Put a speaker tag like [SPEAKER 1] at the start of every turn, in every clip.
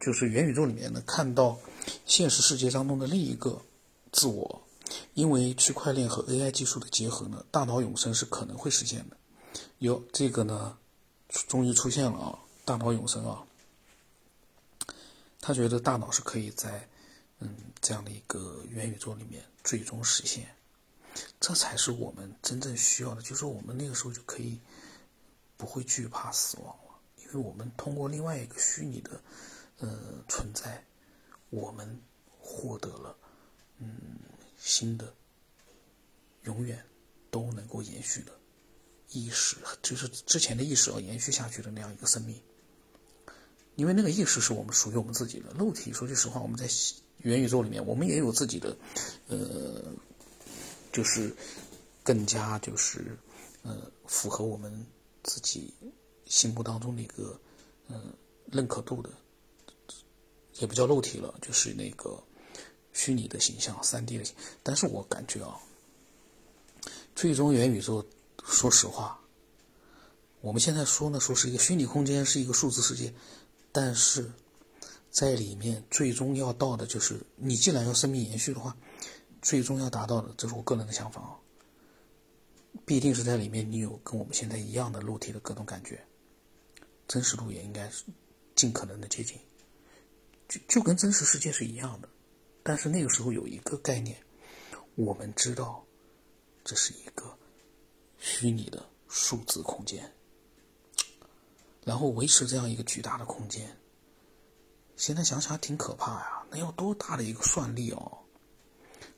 [SPEAKER 1] 就是元宇宙里面呢，看到现实世界当中的另一个自我。因为区块链和 AI 技术的结合呢，大脑永生是可能会实现的。有这个呢，终于出现了啊，大脑永生啊。他觉得大脑是可以在嗯这样的一个元宇宙里面最终实现，这才是我们真正需要的。就是我们那个时候就可以不会惧怕死亡我们通过另外一个虚拟的呃存在，我们获得了嗯。新的、永远都能够延续的意识，就是之前的意识要延续下去的那样一个生命。因为那个意识是我们属于我们自己的肉体。说句实话，我们在元宇宙里面，我们也有自己的，呃，就是更加就是呃符合我们自己心目当中的一个嗯认可度的，也不叫肉体了，就是那个。虚拟的形象，三 D 的形，但是我感觉啊，最终元宇宙，说实话，我们现在说呢，说是一个虚拟空间，是一个数字世界，但是在里面最终要到的就是，你既然要生命延续的话，最终要达到的，这是我个人的想法啊，必定是在里面你有跟我们现在一样的肉体的各种感觉，真实度也应该是尽可能的接近，就就跟真实世界是一样的。但是那个时候有一个概念，我们知道，这是一个虚拟的数字空间，然后维持这样一个巨大的空间。现在想想还挺可怕呀，那要多大的一个算力哦！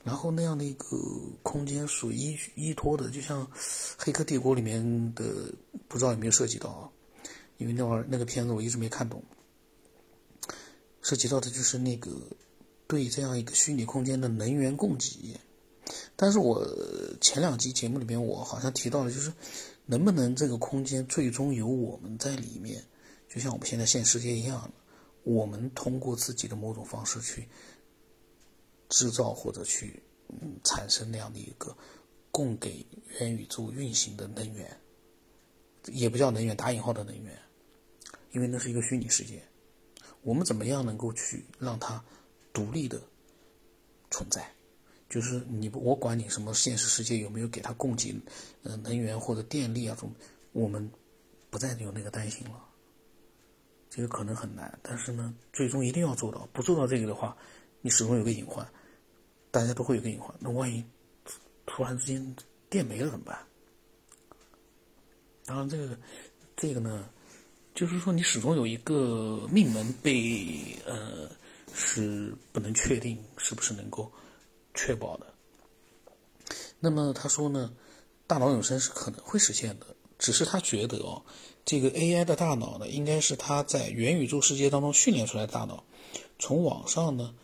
[SPEAKER 1] 然后那样的一个空间所依依托的，就像《黑客帝国》里面的，不知道有没有涉及到啊？因为那会儿那个片子我一直没看懂，涉及到的就是那个。对这样一个虚拟空间的能源供给，但是我前两集节目里边我好像提到了，就是能不能这个空间最终由我们在里面，就像我们现在现实世界一样，我们通过自己的某种方式去制造或者去嗯产生那样的一个供给元宇宙运行的能源，也不叫能源打引号的能源，因为那是一个虚拟世界，我们怎么样能够去让它。独立的存在，就是你我管你什么现实世界有没有给它供给呃能源或者电力啊，种我们不再有那个担心了。这个可能很难，但是呢，最终一定要做到。不做到这个的话，你始终有个隐患，大家都会有个隐患。那万一突然之间电没了怎么办？当然，这个这个呢，就是说你始终有一个命门被呃。是不能确定是不是能够确保的。那么他说呢，大脑永生是可能会实现的，只是他觉得哦，这个 AI 的大脑呢，应该是他在元宇宙世界当中训练出来的大脑，从网上呢，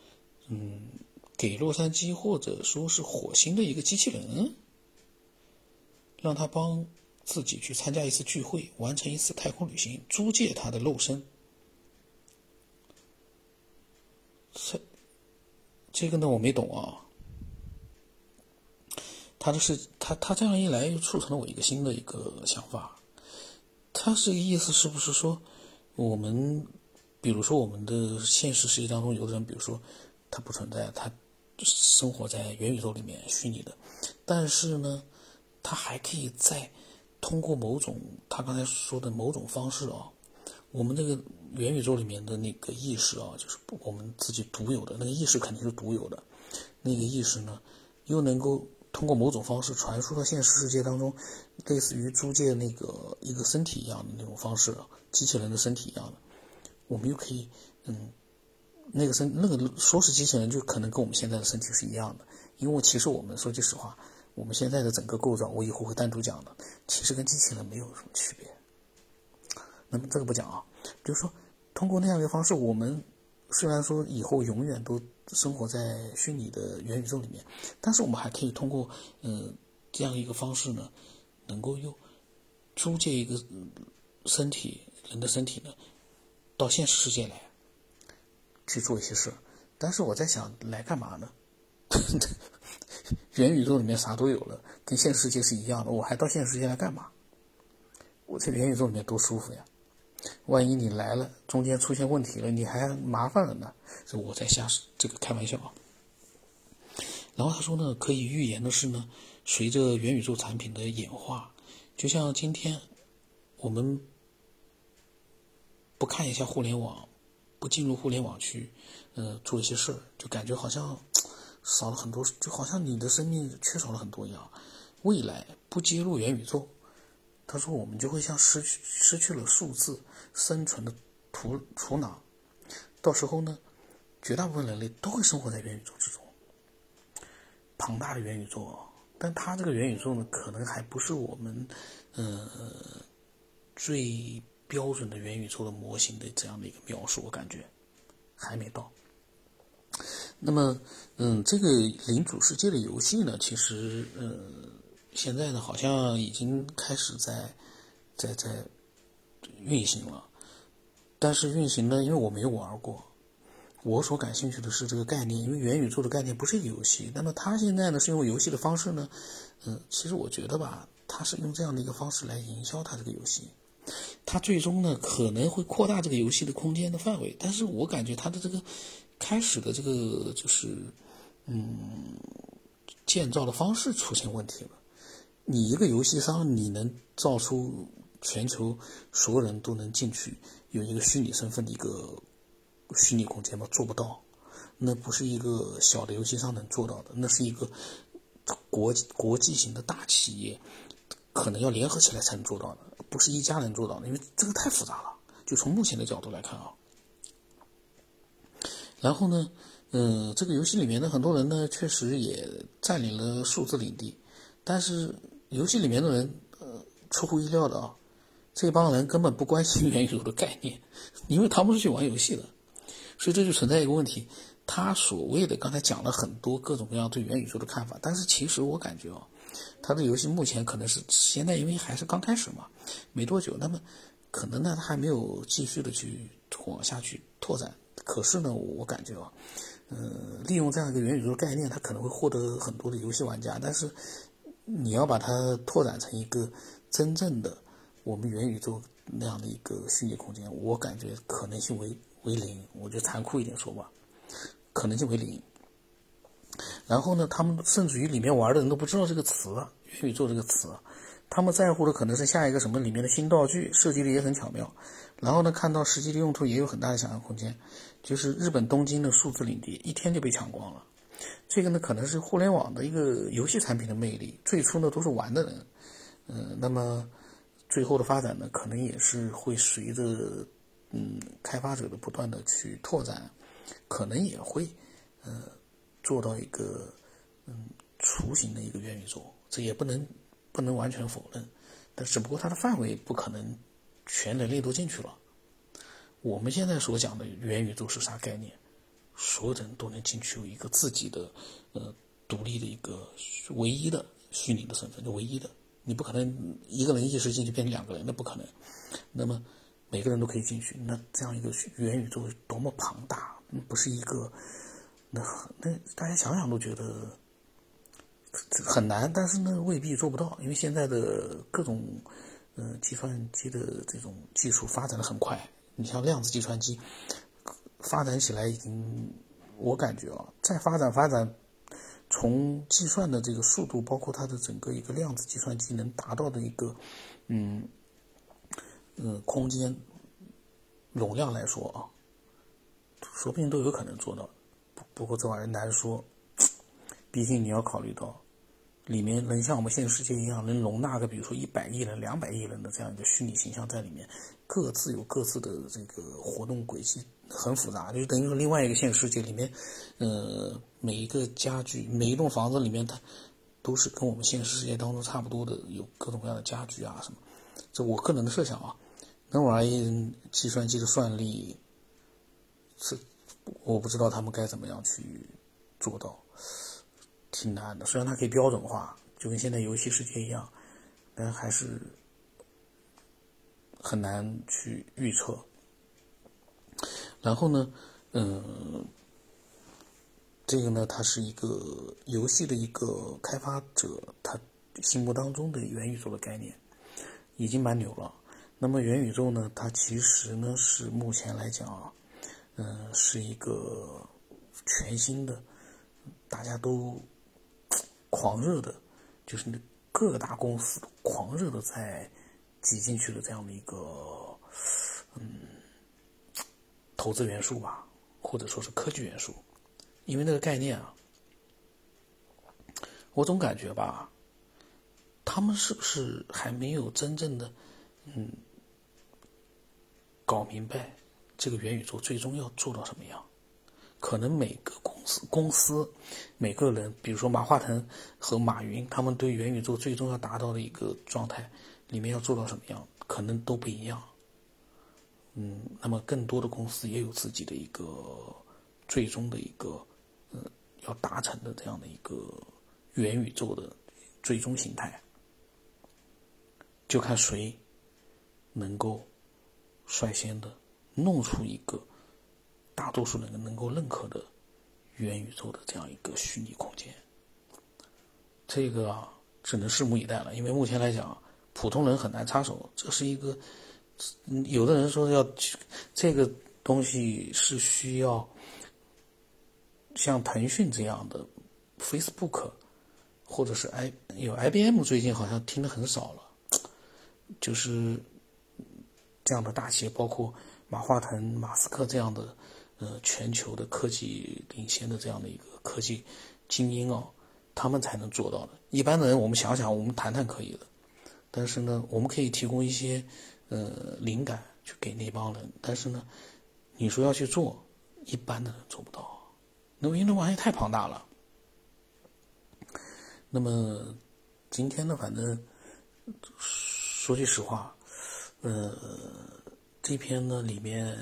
[SPEAKER 1] 嗯，给洛杉矶或者说是火星的一个机器人，让他帮自己去参加一次聚会，完成一次太空旅行，租借他的肉身。这这个呢，我没懂啊。他的是他他这样一来，又促成了我一个新的一个想法。他这个意思是不是说，我们比如说我们的现实世界当中，有的人，比如说他不存在，他生活在元宇宙里面，虚拟的，但是呢，他还可以在通过某种他刚才说的某种方式啊。我们这个元宇宙里面的那个意识啊，就是我们自己独有的那个意识，肯定是独有的。那个意识呢，又能够通过某种方式传输到现实世界当中，类似于租借那个一个身体一样的那种方式，机器人的身体一样的。我们又可以，嗯，那个身那个说是机器人，就可能跟我们现在的身体是一样的。因为其实我们说句实话，我们现在的整个构造，我以后会单独讲的，其实跟机器人没有什么区别。那么这个不讲啊，就是说，通过那样一个方式，我们虽然说以后永远都生活在虚拟的元宇宙里面，但是我们还可以通过嗯这样一个方式呢，能够又租借一个身体人的身体呢，到现实世界来去做一些事。但是我在想，来干嘛呢？元宇宙里面啥都有了，跟现实世界是一样的，我还到现实世界来干嘛？我在元宇宙里面多舒服呀！万一你来了，中间出现问题了，你还麻烦了呢。这我在瞎这个开玩笑啊。然后他说呢，可以预言的是呢，随着元宇宙产品的演化，就像今天我们不看一下互联网，不进入互联网去，呃，做一些事儿，就感觉好像少了很多，就好像你的生命缺少了很多一样。未来不接入元宇宙，他说我们就会像失去失去了数字生存的土土壤，到时候呢，绝大部分人类都会生活在元宇宙之中。庞大的元宇宙，但它这个元宇宙呢，可能还不是我们，呃，最标准的元宇宙的模型的这样的一个描述，我感觉还没到。那么，嗯，这个领主世界的游戏呢，其实，嗯，现在呢，好像已经开始在，在在运行了，但是运行呢，因为我没玩过。我所感兴趣的是这个概念，因为元宇宙的概念不是一个游戏。那么它现在呢是用游戏的方式呢，嗯，其实我觉得吧，它是用这样的一个方式来营销它这个游戏。它最终呢可能会扩大这个游戏的空间的范围，但是我感觉它的这个开始的这个就是嗯建造的方式出现问题了。你一个游戏商，你能造出全球所有人都能进去，有一个虚拟身份的一个。虚拟空间吗？做不到，那不是一个小的游戏商能做到的，那是一个国国际型的大企业，可能要联合起来才能做到的，不是一家能做到的，因为这个太复杂了。就从目前的角度来看啊，然后呢，嗯，这个游戏里面的很多人呢，确实也占领了数字领地，但是游戏里面的人，呃，出乎意料的啊，这帮人根本不关心元宇宙的概念，因为他们是去玩游戏的。所以这就存在一个问题，他所谓的刚才讲了很多各种各样对元宇宙的看法，但是其实我感觉哦，他的游戏目前可能是现在因为还是刚开始嘛，没多久，那么可能呢他还没有继续的去往下去拓展。可是呢，我感觉啊，呃，利用这样一个元宇宙概念，它可能会获得很多的游戏玩家，但是你要把它拓展成一个真正的我们元宇宙那样的一个虚拟空间，我感觉可能性为。为零，我就残酷一点说吧，可能性为零。然后呢，他们甚至于里面玩的人都不知道这个词“元宇宙”这个词，他们在乎的可能是下一个什么里面的新道具，设计的也很巧妙。然后呢，看到实际的用途也有很大的想象空间。就是日本东京的数字领地，一天就被抢光了。这个呢，可能是互联网的一个游戏产品的魅力。最初呢，都是玩的人，嗯，那么最后的发展呢，可能也是会随着。嗯，开发者的不断的去拓展，可能也会，呃，做到一个嗯雏形的一个元宇宙，这也不能不能完全否认，但只不过它的范围不可能全人类都进去了。我们现在所讲的元宇宙是啥概念？所有人都能进去，有一个自己的呃独立的一个唯一的虚拟的身份，就唯一的，你不可能一个人一时进去变成两个人，那不可能。那么。每个人都可以进去，那这样一个元宇宙多么庞大，不是一个，那那大家想想都觉得很难，但是呢未必做不到，因为现在的各种呃计算机的这种技术发展的很快，你像量子计算机发展起来已经，我感觉啊，再发展发展，从计算的这个速度，包括它的整个一个量子计算机能达到的一个嗯。嗯，空间容量来说啊，说不定都有可能做到。不过这玩意难说，毕竟你要考虑到，里面能像我们现实世界一样，能容纳个比如说一百亿人、两百亿人的这样一个虚拟形象在里面，各自有各自的这个活动轨迹，很复杂。就等于说另外一个现实世界里面，呃，每一个家具、每一栋房子里面，它都是跟我们现实世界当中差不多的，有各种各样的家具啊什么。这我个人的设想啊。那玩意，计算机的算力是我不知道他们该怎么样去做到，挺难的。虽然它可以标准化，就跟现在游戏世界一样，但还是很难去预测。然后呢，嗯，这个呢，它是一个游戏的一个开发者他心目当中的元宇宙的概念，已经蛮牛了。那么元宇宙呢，它其实呢是目前来讲啊，嗯，是一个全新的，大家都狂热的，就是那各大公司狂热的在挤进去的这样的一个嗯投资元素吧，或者说是科技元素，因为那个概念啊，我总感觉吧。他们是不是还没有真正的，嗯，搞明白这个元宇宙最终要做到什么样？可能每个公司、公司每个人，比如说马化腾和马云，他们对元宇宙最终要达到的一个状态，里面要做到什么样，可能都不一样。嗯，那么更多的公司也有自己的一个最终的一个，嗯，要达成的这样的一个元宇宙的最终形态。就看谁能够率先的弄出一个大多数人能够认可的元宇宙的这样一个虚拟空间，这个啊只能拭目以待了。因为目前来讲，普通人很难插手。这是一个，有的人说要这个东西是需要像腾讯这样的 Facebook，或者是 I 有 IBM，最近好像听的很少了。就是这样的大企业，包括马化腾、马斯克这样的，呃，全球的科技领先的这样的一个科技精英哦，他们才能做到的。一般的人，我们想想，我们谈谈可以的，但是呢，我们可以提供一些呃灵感去给那帮人。但是呢，你说要去做，一般的人做不到，那因为那玩意太庞大了。那么今天呢，反正。说句实话，呃，这篇呢里面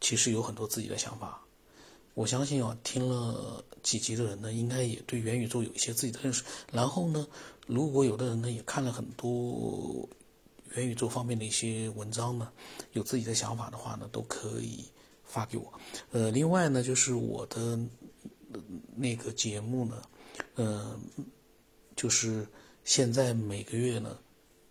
[SPEAKER 1] 其实有很多自己的想法。我相信啊，听了几集的人呢，应该也对元宇宙有一些自己的认识。然后呢，如果有的人呢也看了很多元宇宙方面的一些文章呢，有自己的想法的话呢，都可以发给我。呃，另外呢，就是我的那个节目呢，呃，就是现在每个月呢。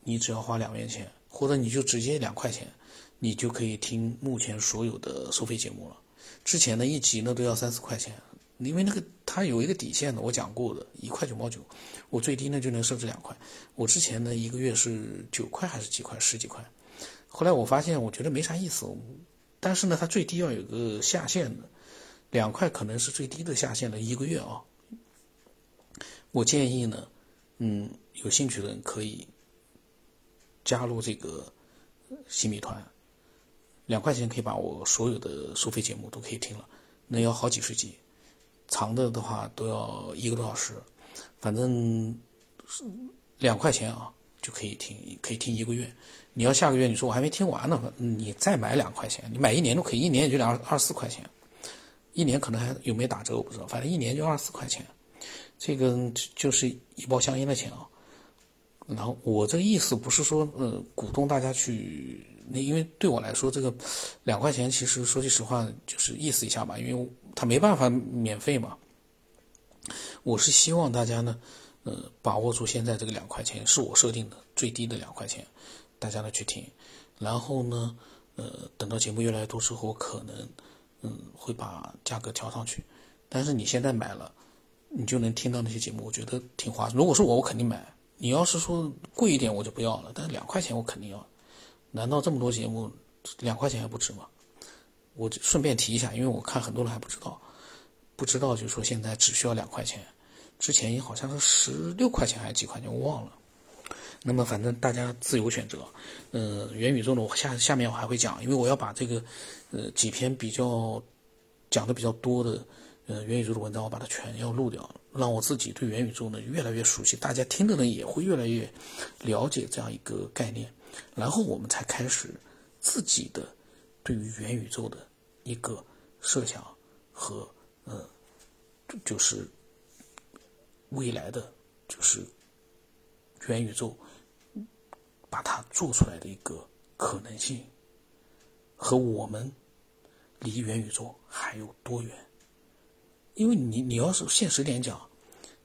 [SPEAKER 1] 你只要花两元钱，或者你就直接两块钱，你就可以听目前所有的收费节目了。之前的一集呢都要三四块钱，因为那个它有一个底线的，我讲过的，一块九毛九，我最低呢就能设置两块。我之前呢一个月是九块还是几块，十几块。后来我发现我觉得没啥意思，但是呢它最低要有个下限的，两块可能是最低的下限的一个月啊。我建议呢，嗯，有兴趣的人可以。加入这个新米团，两块钱可以把我所有的收费节目都可以听了，那要好几十集，长的的话都要一个多小时，反正两块钱啊就可以听，可以听一个月。你要下个月你说我还没听完呢，你再买两块钱，你买一年都可以，一年也就两二四块钱，一年可能还有没有打折我不知道，反正一年就二四块钱，这个就是一包香烟的钱啊。然后我这个意思不是说，呃，鼓动大家去，那因为对我来说，这个两块钱其实说句实话就是意思一下吧，因为他没办法免费嘛。我是希望大家呢，呃，把握住现在这个两块钱是我设定的最低的两块钱，大家呢去听，然后呢，呃，等到节目越来越多之后，可能，嗯，会把价格调上去。但是你现在买了，你就能听到那些节目，我觉得挺划算。如果是我，我肯定买。你要是说贵一点我就不要了，但是两块钱我肯定要。难道这么多节目两块钱还不值吗？我顺便提一下，因为我看很多人还不知道，不知道就说现在只需要两块钱，之前也好像是十六块钱还是几块钱我忘了。那么反正大家自由选择。呃，元宇宙呢，我下下面我还会讲，因为我要把这个呃几篇比较讲的比较多的。呃，元宇宙的文章我把它全要录掉，让我自己对元宇宙呢越来越熟悉，大家听的人也会越来越了解这样一个概念，然后我们才开始自己的对于元宇宙的一个设想和呃，就是未来的就是元宇宙把它做出来的一个可能性和我们离元宇宙还有多远。因为你你要是现实点讲，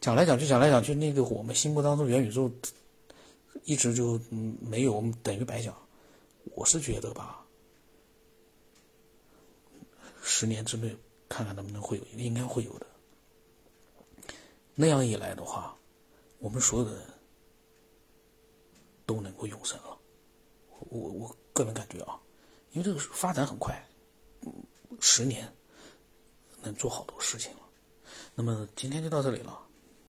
[SPEAKER 1] 讲来讲去讲来讲去，那个我们心目当中元宇宙一直就没有，我们等于白讲。我是觉得吧，十年之内看看能不能会有，应该会有的。那样一来的话，我们所有的人都能够永生了。我我个人感觉啊，因为这个发展很快，十年能做好多事情了。那么今天就到这里了。